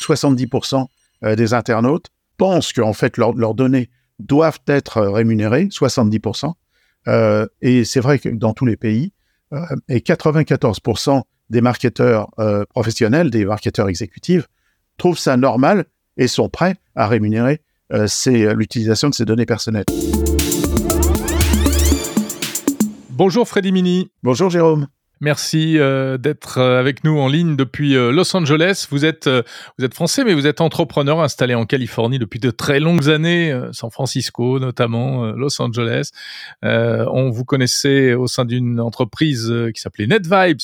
70% des internautes pensent qu'en fait leurs données doivent être rémunérées, 70%. et c'est vrai que dans tous les pays, et 94% des marketeurs professionnels, des marketeurs exécutifs, trouvent ça normal et sont prêts à rémunérer l'utilisation de ces données personnelles. Bonjour Freddy Mini. Bonjour Jérôme. Merci euh, d'être euh, avec nous en ligne depuis euh, Los Angeles. Vous êtes vous êtes français, mais vous êtes entrepreneur installé en Californie depuis de très longues années, San Francisco notamment, Los Angeles. on vous connaissait au sein d'une entreprise qui s'appelait NetVibes,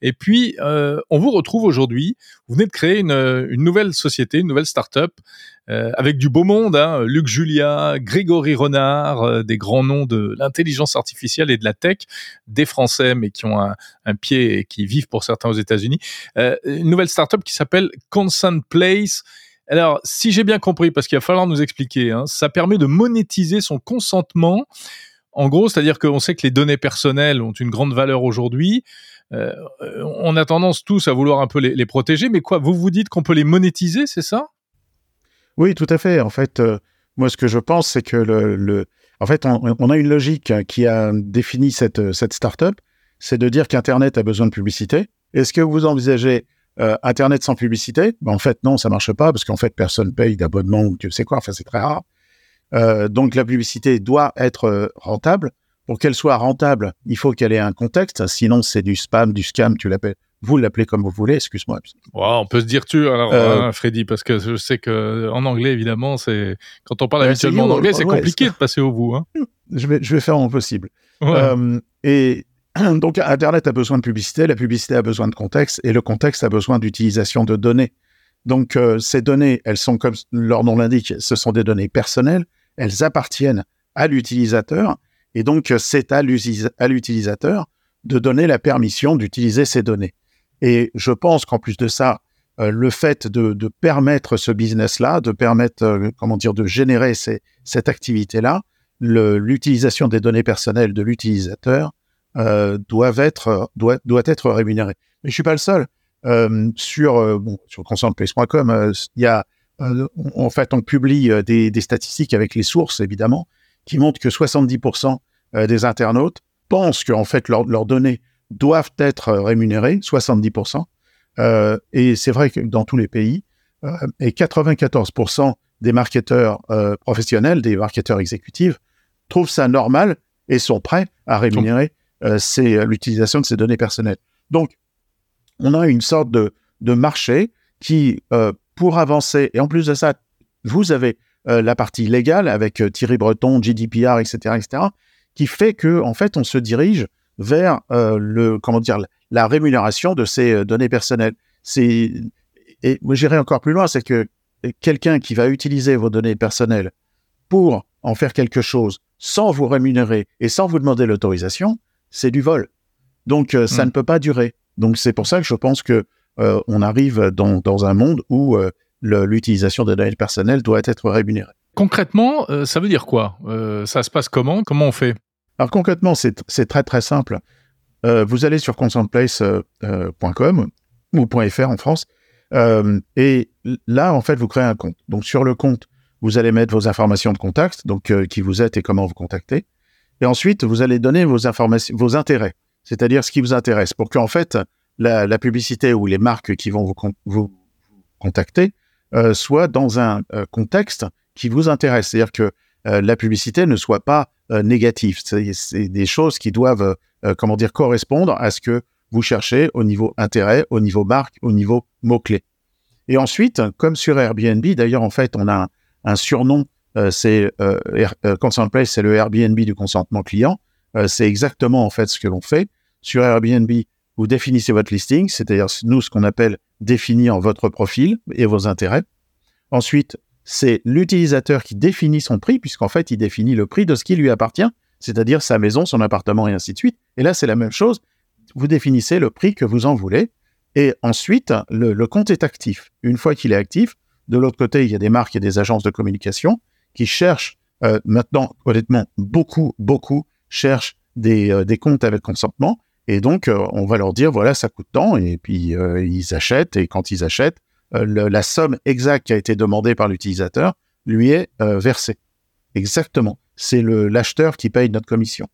et puis on vous retrouve aujourd'hui. Vous venez de créer une, une nouvelle société, une nouvelle start-up euh, avec du beau monde, hein, Luc Julia, Grégory Renard, euh, des grands noms de l'intelligence artificielle et de la tech, des Français mais qui ont un, pied et qui vivent pour certains aux États-Unis. Euh, une nouvelle startup qui s'appelle Consent Place. Alors, si j'ai bien compris, parce qu'il va falloir nous expliquer, hein, ça permet de monétiser son consentement. En gros, c'est-à-dire qu'on sait que les données personnelles ont une grande valeur aujourd'hui. On a tendance tous à vouloir un peu les, les protéger, mais quoi Vous vous dites qu'on peut les monétiser, c'est ça? Oui, tout à fait. En fait, euh, moi, ce que je pense, c'est que le, en fait, on, a une logique qui a défini cette, cette startup, c'est de dire qu'Internet a besoin de publicité. Est-ce que vous envisagez euh, Internet sans publicité? Ben, En fait, non, ça marche pas parce qu'en fait, personne paye d'abonnement ou tu sais quoi. Enfin, c'est très rare. Euh, donc, la publicité doit être rentable. Pour qu'elle soit rentable, il faut qu'elle ait un contexte. Sinon, c'est du spam, du scam, tu l'appelles vous l'appelez comme vous voulez, excuse-moi. on peut se dire tu alors, euh, hein, Freddy, parce que je sais que en anglais, évidemment, c'est quand on parle habituellement en anglais, c'est compliqué de passer au bout. Hein. Je vais, je vais faire mon possible. Euh, et donc, Internet a besoin de publicité, la publicité a besoin de contexte, et le contexte a besoin d'utilisation de données. Donc, euh, ces données, elles sont comme leur nom l'indique, ce sont des données personnelles, elles appartiennent à l'utilisateur, et donc c'est à l'utilisateur de donner la permission d'utiliser ces données. Et je pense qu'en plus de ça, euh, le fait de, permettre ce business-là, de permettre, euh, comment dire, de générer cette activité-là, l'utilisation des données personnelles de l'utilisateur euh, être doit, doit être rémunérée. Mais je suis pas le seul. Euh, sur bon, sur il y en fait on publie des, statistiques avec les sources évidemment qui montrent que 70% des internautes pensent qu'en fait leurs données doivent être rémunérés, 70%. Euh, et c'est vrai que dans tous les pays, euh, et 94% des marketeurs euh, professionnels, des marketeurs exécutifs, trouvent ça normal et sont prêts à rémunérer euh, l'utilisation de ces données personnelles. Donc, on a une sorte de, de marché qui, pour avancer, et en plus de ça, vous avez la partie légale avec Thierry Breton, GDPR, etc., etc., qui fait que, en fait, on se dirige vers euh, le comment dire la rémunération de ces euh, données personnelles. C'est et moi j'irai encore plus loin, c'est que quelqu'un qui va utiliser vos données personnelles pour en faire quelque chose sans vous rémunérer et sans vous demander l'autorisation, c'est du vol. Donc euh, ça hmm. ne peut pas durer. Donc c'est pour ça que je pense que on arrive dans, dans un monde où l'utilisation des données personnelles doit être rémunérée. Concrètement, ça veut dire quoi? Ça se passe comment? Comment on fait? Alors concrètement, c'est très très simple. Euh, vous allez sur consentplace.com euh, euh, ou .fr en France, et là, en fait, vous créez un compte. Donc sur le compte, vous allez mettre vos informations de contact, donc qui vous êtes et comment vous contactez. Et ensuite, vous allez donner vos informations, vos intérêts, c'est-à-dire ce qui vous intéresse, pour qu'en fait, la, publicité ou les marques qui vont vous, vous contacter soient dans un contexte qui vous intéresse. C'est-à-dire que la publicité ne soit pas négatif. C'est des choses qui doivent, euh, comment dire, correspondre à ce que vous cherchez au niveau intérêt, au niveau marque, au niveau mots-clés. Et ensuite, comme sur Airbnb, d'ailleurs, en fait, on a un, surnom, euh, c'est euh, c'est le Airbnb du consentement client. c'est exactement, en fait, ce que l'on fait. Sur Airbnb, vous définissez votre listing, c'est-à-dire nous, ce qu'on appelle définir votre profil et vos intérêts. Ensuite, c'est l'utilisateur qui définit son prix, puisqu'en fait, il définit le prix de ce qui lui appartient, c'est-à-dire sa maison, son appartement et ainsi de suite. Et là, c'est la même chose. Vous définissez le prix que vous en voulez. Et ensuite, le, compte est actif. Une fois qu'il est actif, de l'autre côté, il y a des marques et des agences de communication qui cherchent, euh, maintenant, honnêtement, beaucoup, beaucoup cherchent des, euh, comptes avec consentement. Et donc, euh, on va leur dire, voilà, ça coûte tant. Et puis, ils achètent. Et quand ils achètent, la somme exacte qui a été demandée par l'utilisateur lui est versée. Exactement. C'est l'acheteur qui paye notre commission.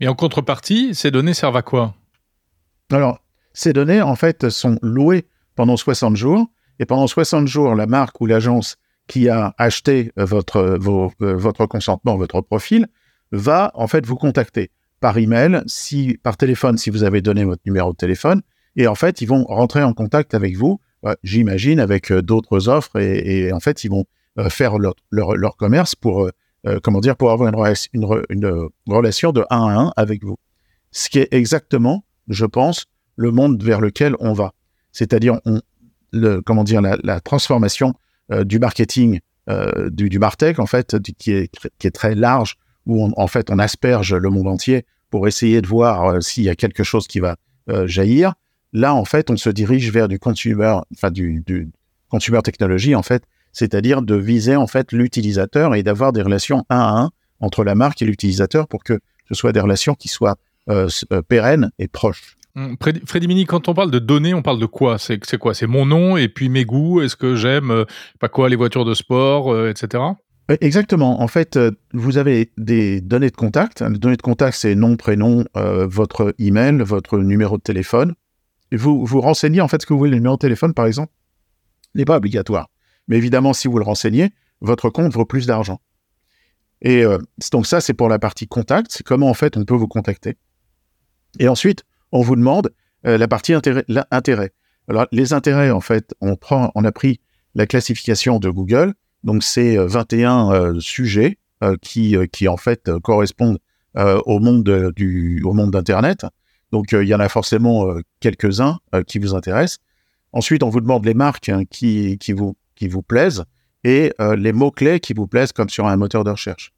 Mais en contrepartie, ces données servent à quoi? Alors, ces données, en fait, sont louées pendant 60 jours. Et pendant 60 jours, la marque ou l'agence qui a acheté votre, votre consentement, votre profil, va en fait vous contacter par email, si, par téléphone si vous avez donné votre numéro de téléphone. Et en fait, ils vont rentrer en contact avec vous, j'imagine, avec d'autres offres. Et, en fait, ils vont faire leur, commerce pour euh, comment dire, pour avoir une, relation de 1 à 1 avec vous. Ce qui est exactement, je pense, le monde vers lequel on va. C'est-à-dire, comment dire, la, transformation euh, du marketing, euh, du, Martech, en fait, qui, est, qui est très large, où en fait, on asperge le monde entier pour essayer de voir s'il y a quelque chose qui va jaillir. Là, en fait, on se dirige vers du consumer, enfin, du, du consumer technology, en fait, c'est-à-dire de viser en fait l'utilisateur et d'avoir des relations un à un entre la marque et l'utilisateur pour que ce soit des relations qui soient euh, euh, pérennes et proches. Hum, Freddy Mini, quand on parle de données, on parle de quoi? C'est quoi? C'est mon nom et puis mes goûts? Est-ce que j'aime euh, pas quoi les voitures de sport, etc. Exactement. En fait, vous avez des données de contact. Les données de contact, c'est nom, prénom, votre email, votre numéro de téléphone. Vous vous renseignez en fait ce que vous voulez. Le numéro de téléphone, par exemple, n'est pas obligatoire. Mais évidemment, si vous le renseignez, votre compte vaut plus d'argent. Et euh, donc ça, c'est pour la partie contact, c'est comment en fait on peut vous contacter. Et ensuite, on vous demande euh, la partie intérêt, Alors les intérêts, en fait, on prend, on a pris la classification de Google, donc c'est 21 euh, sujets qui, qui en fait correspondent au monde d'Internet. Donc il y en a forcément quelques-uns qui vous intéressent. Ensuite, on vous demande les marques hein, qui, qui vous qui vous plaisent et euh, les mots-clés qui vous plaisent comme sur un moteur de recherche.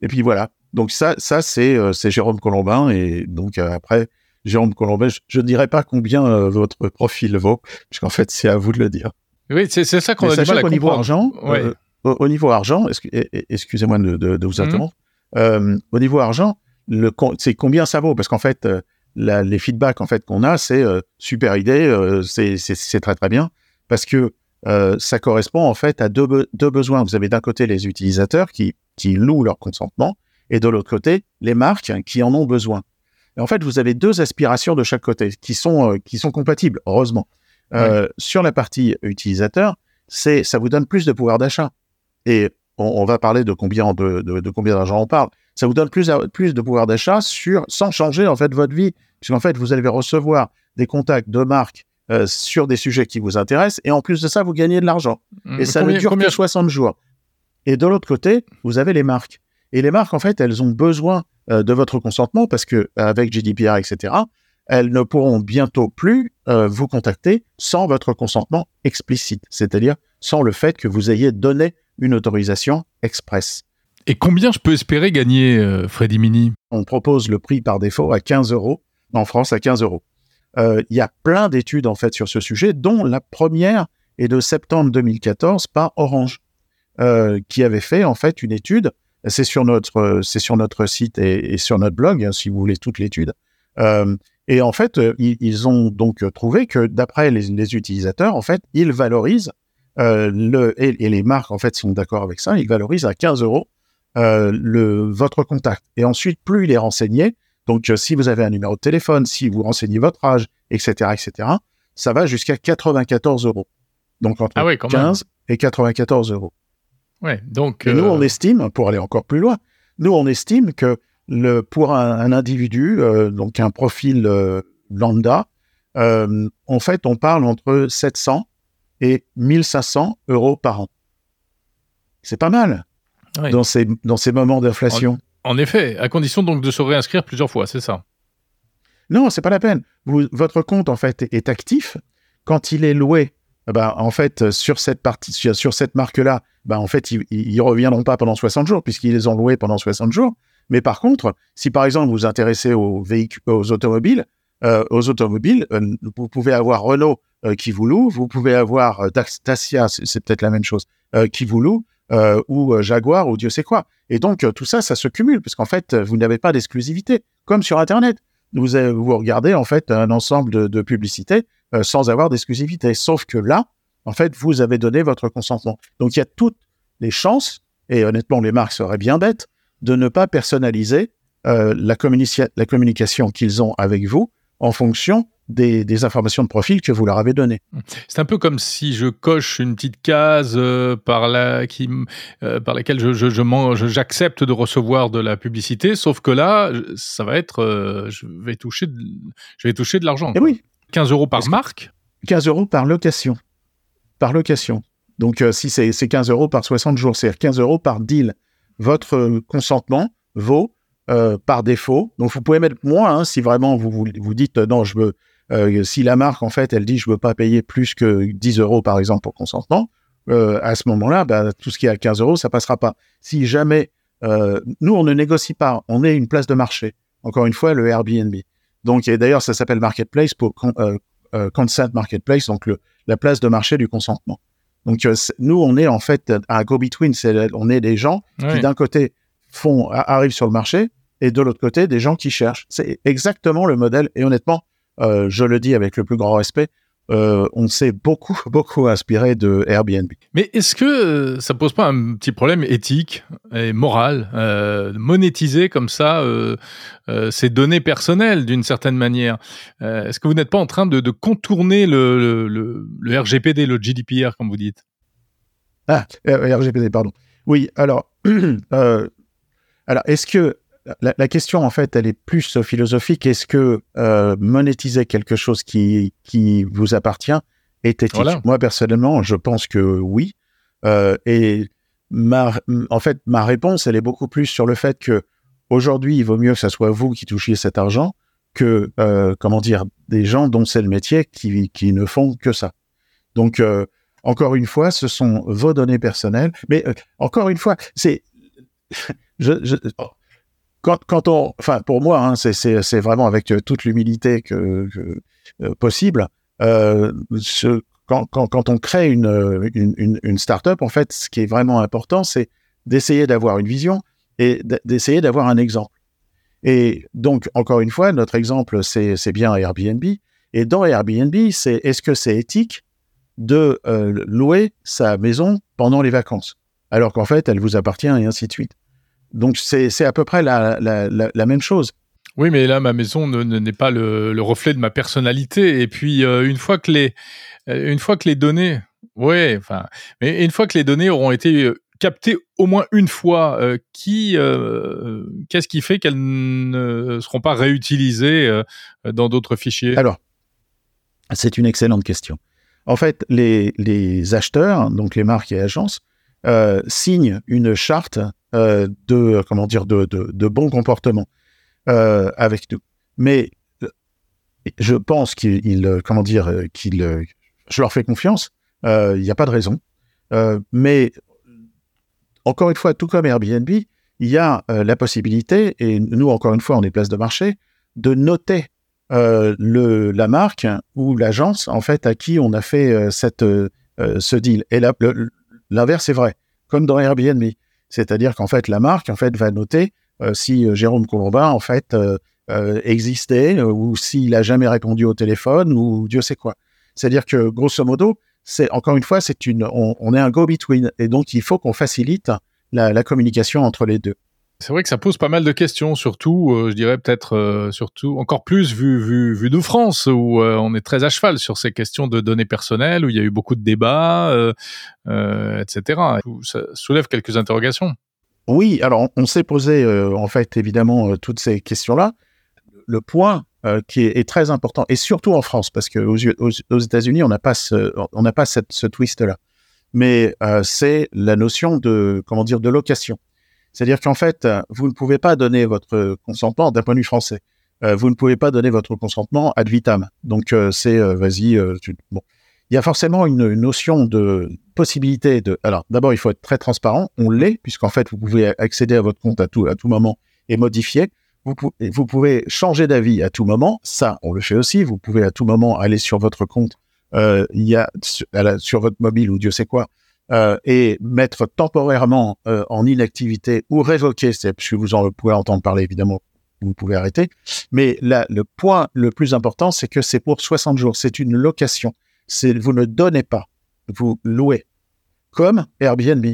Et puis voilà. Donc ça, ça c'est euh, Jérôme Colombin. Et donc euh, après, Jérôme Colombin, je ne dirais pas combien votre profil vaut, puisqu'en fait, c'est à vous de le dire. Oui, c'est ça qu'on a du mal au niveau argent, au, niveau argent, excusez-moi de, de, vous mhm. interrompre, au niveau argent, c'est combien ça vaut? Parce qu'en fait, les feedbacks en fait qu'on a, c'est super idée, c'est très très bien, parce que euh, ça correspond en fait à deux, besoins. Vous avez d'un côté les utilisateurs qui, qui louent leur consentement et de l'autre côté les marques qui en ont besoin. Et en fait, vous avez deux aspirations de chaque côté qui sont, euh, qui sont compatibles, heureusement. Euh, sur la partie utilisateur, c'est ça vous donne plus de pouvoir d'achat. Et on, va parler de combien de, de, combien d'argent on parle. Ça vous donne plus, plus de pouvoir d'achat sur sans changer en fait votre vie, puisqu'en fait vous allez recevoir des contacts de marques euh, sur des sujets qui vous intéressent. Et en plus de ça, vous gagnez de l'argent. Mmh. et ça ne dure que 60 jours. Et de l'autre côté, vous avez les marques. Et les marques, en fait, elles ont besoin euh, de votre consentement parce que avec GDPR, etc., elles ne pourront bientôt plus euh, vous contacter sans votre consentement explicite, c'est-à-dire sans le fait que vous ayez donné une autorisation express. Et combien je peux espérer gagner, Freddy Mini? On propose le prix par défaut à 15 euros, en France à 15 euros. Euh, il y a plein d'études en fait sur ce sujet, dont la première est de septembre 2014 par Orange, euh, qui avait fait en fait une étude. C'est sur notre c'est sur notre site et, sur notre blog hein, si vous voulez toute l'étude. Euh, et en fait, ils, ont donc trouvé que d'après les, utilisateurs, en fait, ils valorisent le et, les marques en fait sont d'accord avec ça, ils valorisent à 15 euros le votre contact. Et ensuite, plus il est renseigné, donc, euh, si vous avez un numéro de téléphone, si vous renseignez votre âge, etc., etc., ça va jusqu'à 94 euros. Donc, entre 15 ah et 94 euros. Ouais, donc. Et nous, on euh, estime, pour aller encore plus loin, nous, on estime que le, pour un, individu, euh, donc un profil lambda, en fait, on parle entre 700 et 1500 euros par an. C'est pas mal dans, ces, dans ces moments d'inflation. En effet, à condition donc de se réinscrire plusieurs fois, c'est ça? Non, c'est pas la peine. votre compte en fait est actif quand il est loué. Bah, en fait, sur cette partie, sur, cette marque-là, bah, en fait, ils, ne reviendront pas pendant 60 jours puisqu'ils les ont loués pendant 60 jours. Mais par contre, si par exemple vous vous intéressez aux véhicules, aux automobiles, euh, aux automobiles, euh, vous pouvez avoir Renault qui vous loue, vous pouvez avoir Dacia, c'est peut-être la même chose, qui vous loue, euh, ou euh, Jaguar ou Dieu sait quoi. Et donc euh, tout ça, ça se cumule parce qu'en fait, vous n'avez pas d'exclusivité, comme sur Internet. Vous, regardez en fait un ensemble de, publicités sans avoir d'exclusivité. Sauf que là, en fait, vous avez donné votre consentement. Donc, il y a toutes les chances, et honnêtement, les marques seraient bien bêtes, de ne pas personnaliser euh, la, la communication qu'ils ont avec vous en fonction des, informations de profil que vous leur avez données. C'est un peu comme si je coche une petite case euh, par, la, qui, euh, par laquelle je, je, j'accepte de recevoir de la publicité, sauf que là, ça va être, je vais toucher, de, je vais toucher de l'argent. Et eh oui. 15 euros par marque? 15 euros par location. Par location. Donc, si c'est, c'est 15 euros par 60 jours, c'est 15 euros par deal. Votre consentement vaut euh, par défaut. Donc, vous pouvez mettre moins hein, si vraiment vous, vous, dites euh, non, je veux. Euh, si la marque, en fait, elle dit je veux pas payer plus que 10 euros, par exemple, pour consentement, à ce moment-là, bah, tout ce qui est à 15 euros, ça passera pas. Si jamais. nous, on ne négocie pas, on est une place de marché. Encore une fois, le Airbnb. Donc, et d'ailleurs, ça s'appelle Marketplace pour Consent Marketplace, donc le, la place de marché du consentement. Donc, nous, on est en fait un go-between. On est des gens qui, d'un côté, font, arrivent sur le marché et de l'autre côté, des gens qui cherchent. C'est exactement le modèle. Et honnêtement, euh, je le dis avec le plus grand respect, euh, on s'est beaucoup, beaucoup inspiré de Airbnb. Mais est-ce que euh, ça pose pas un petit problème éthique et moral, monétiser comme ça ces données personnelles d'une certaine manière? Est-ce que vous n'êtes pas en train de, contourner le, le, RGPD, le GDPR, comme vous dites? Ah, RGPD, pardon. Oui, alors, alors, est-ce que la, question, en fait, elle est plus philosophique. Est-ce que euh, monétiser quelque chose qui, qui vous appartient est éthique? Moi, personnellement, je pense que oui. Euh, et ma, en fait, ma réponse, elle est beaucoup plus sur le fait que aujourd'hui, il vaut mieux que ce soit vous qui touchiez cet argent que, euh, comment dire, des gens dont c'est le métier qui, qui ne font que ça. Donc, encore une fois, ce sont vos données personnelles. Mais encore une fois, c'est je, quand, on, enfin, pour moi, hein, c'est vraiment avec euh, toute l'humilité euh, possible. Euh, quand, on crée une, une, startup, en fait, ce qui est vraiment important, c'est d'essayer d'avoir une vision et d'essayer d'avoir un exemple. Et donc, encore une fois, notre exemple, c'est bien Airbnb. Et dans Airbnb, c'est est-ce que c'est éthique de louer sa maison pendant les vacances, alors qu'en fait, elle vous appartient et ainsi de suite. Donc c'est à peu près la, même chose. Oui, mais là, ma maison n'est pas le, reflet de ma personnalité. Et puis, euh, une fois que les, euh, une fois que les données, ouais, enfin, mais une fois que les données auront été euh, captées au moins une fois, qui, qu'est-ce qui fait qu'elles ne seront pas réutilisées dans d'autres fichiers? Alors, c'est une excellente question. En fait, les, les acheteurs, donc les marques et agences, signent une charte euh, de comment dire de, de, bon comportement euh, avec nous. Mais euh, je pense qu'il comment dire qu'il je leur fais confiance. Il n'y a pas de raison. mais encore une fois, tout comme Airbnb, il y a la possibilité, et nous, encore une fois, on est place de marché, de noter le, la marque ou l'agence, en fait, à qui on a fait cette, ce deal. Et l'inverse est vrai, comme dans Airbnb. C'est-à-dire qu'en fait, la marque en fait va noter euh, si euh, Jérôme Colombin en fait euh, existait ou s'il a jamais répondu au téléphone ou Dieu sait quoi. C'est-à-dire que grosso modo, c'est encore une fois, c'est une, on, est un go-between et donc il faut qu'on facilite la, communication entre les deux. C'est vrai que ça pose pas mal de questions, surtout, je dirais peut-être, surtout encore plus vu, vu, vu de France, où on est très à cheval sur ces questions de données personnelles, où il y a eu beaucoup de débats, etc. Ça soulève quelques interrogations. Oui, alors on, s'est posé en fait évidemment toutes ces questions-là. Le point qui est, très important, et surtout en France, parce qu'aux aux, États-Unis, on n'a pas ce, on n'a pas cette, ce twist-là. Mais c'est la notion de comment dire de location. C'est-à-dire qu'en fait, vous ne pouvez pas donner votre consentement d'un point de vue français. vous ne pouvez pas donner votre consentement ad vitam. Donc c'est vas-y. bon, il y a forcément une, notion de possibilité de. Alors, d'abord, il faut être très transparent. On l'est, puisqu'en fait, vous pouvez accéder à votre compte à tout, moment et modifier. Vous, pouvez changer d'avis à tout moment. Ça, on le fait aussi. Vous pouvez à tout moment aller sur votre compte, euh, il y a sur, votre mobile ou Dieu sait quoi, euh, et mettre temporairement euh, en inactivité ou révoquer. C'est que vous en pouvez entendre parler évidemment. Vous pouvez arrêter. Mais là, le point le plus important, c'est que c'est pour 60 jours. C'est une location c'est vous ne donnez pas vous louez, comme Airbnb.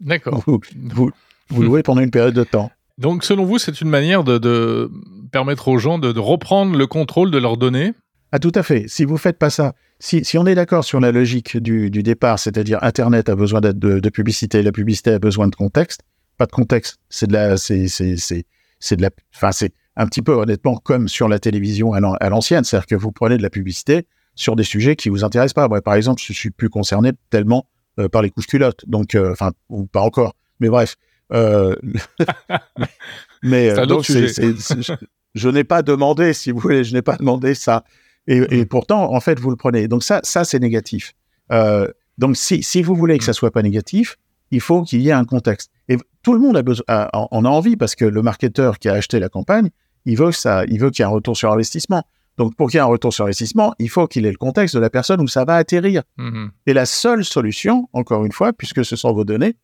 D'accord. Vous, vous, vous louez pendant une période de temps. Donc, selon vous, c'est une manière de, de, permettre aux gens de, de, reprendre le contrôle de leurs données? Ah, tout à fait. Si vous faites pas ça, si, si on est d'accord sur la logique du, du départ, c'est-à-dire Internet a besoin de, de, publicité, la publicité a besoin de contexte, pas de contexte, c'est de la, c'est, c'est, c'est, c'est de la, enfin, c'est un petit peu honnêtement comme sur la télévision à l'ancienne, c'est-à-dire que vous prenez de la publicité sur des sujets qui vous intéressent pas. Moi, par exemple, je suis plus concerné tellement euh, par les couches culottes, donc, euh, enfin, ou pas encore, mais bref. Euh, mais donc, c'est, je, je n'ai pas demandé, si vous voulez, je n'ai pas demandé ça. Et, et, pourtant, en fait, vous le prenez. Donc ça, ça c'est négatif. Euh, donc si, si vous voulez que ça soit pas négatif, il faut qu'il y ait un contexte. Et tout le monde a besoin, a, en a envie parce que le marketeur qui a acheté la campagne, il veut ça, il veut qu'il y ait un retour sur investissement. Donc pour qu'il y ait un retour sur investissement, il faut qu'il ait le contexte de la personne où ça va atterrir. Mmh. Et la seule solution, encore une fois, puisque ce sont vos données,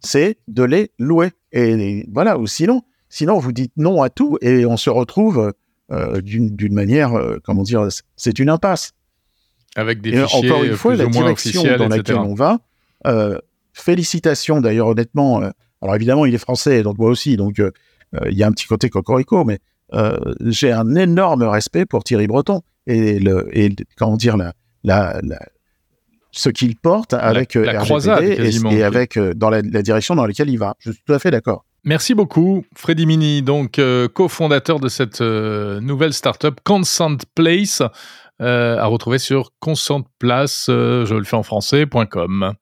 c'est de les louer. Et, voilà. Ou sinon, sinon vous dites non à tout et on se retrouve d'une manière, euh, comment dire, c'est une impasse. Avec des et fichiers encore une fois, la direction dans laquelle on va. Euh, félicitations d'ailleurs, honnêtement. alors évidemment, il est français, donc moi aussi, donc il y a un petit côté cocorico, mais j'ai un énorme respect pour Thierry Breton et, le, et comment dire la, la, la ce qu'il porte avec la, croisade, et, et, avec dans la, la, direction dans laquelle il va. Je suis tout à fait d'accord. Merci beaucoup, Freddy Mini, donc euh, cofondateur de cette euh, nouvelle startup Consent Place, euh, à retrouver sur consentplace, je le fais en français.com.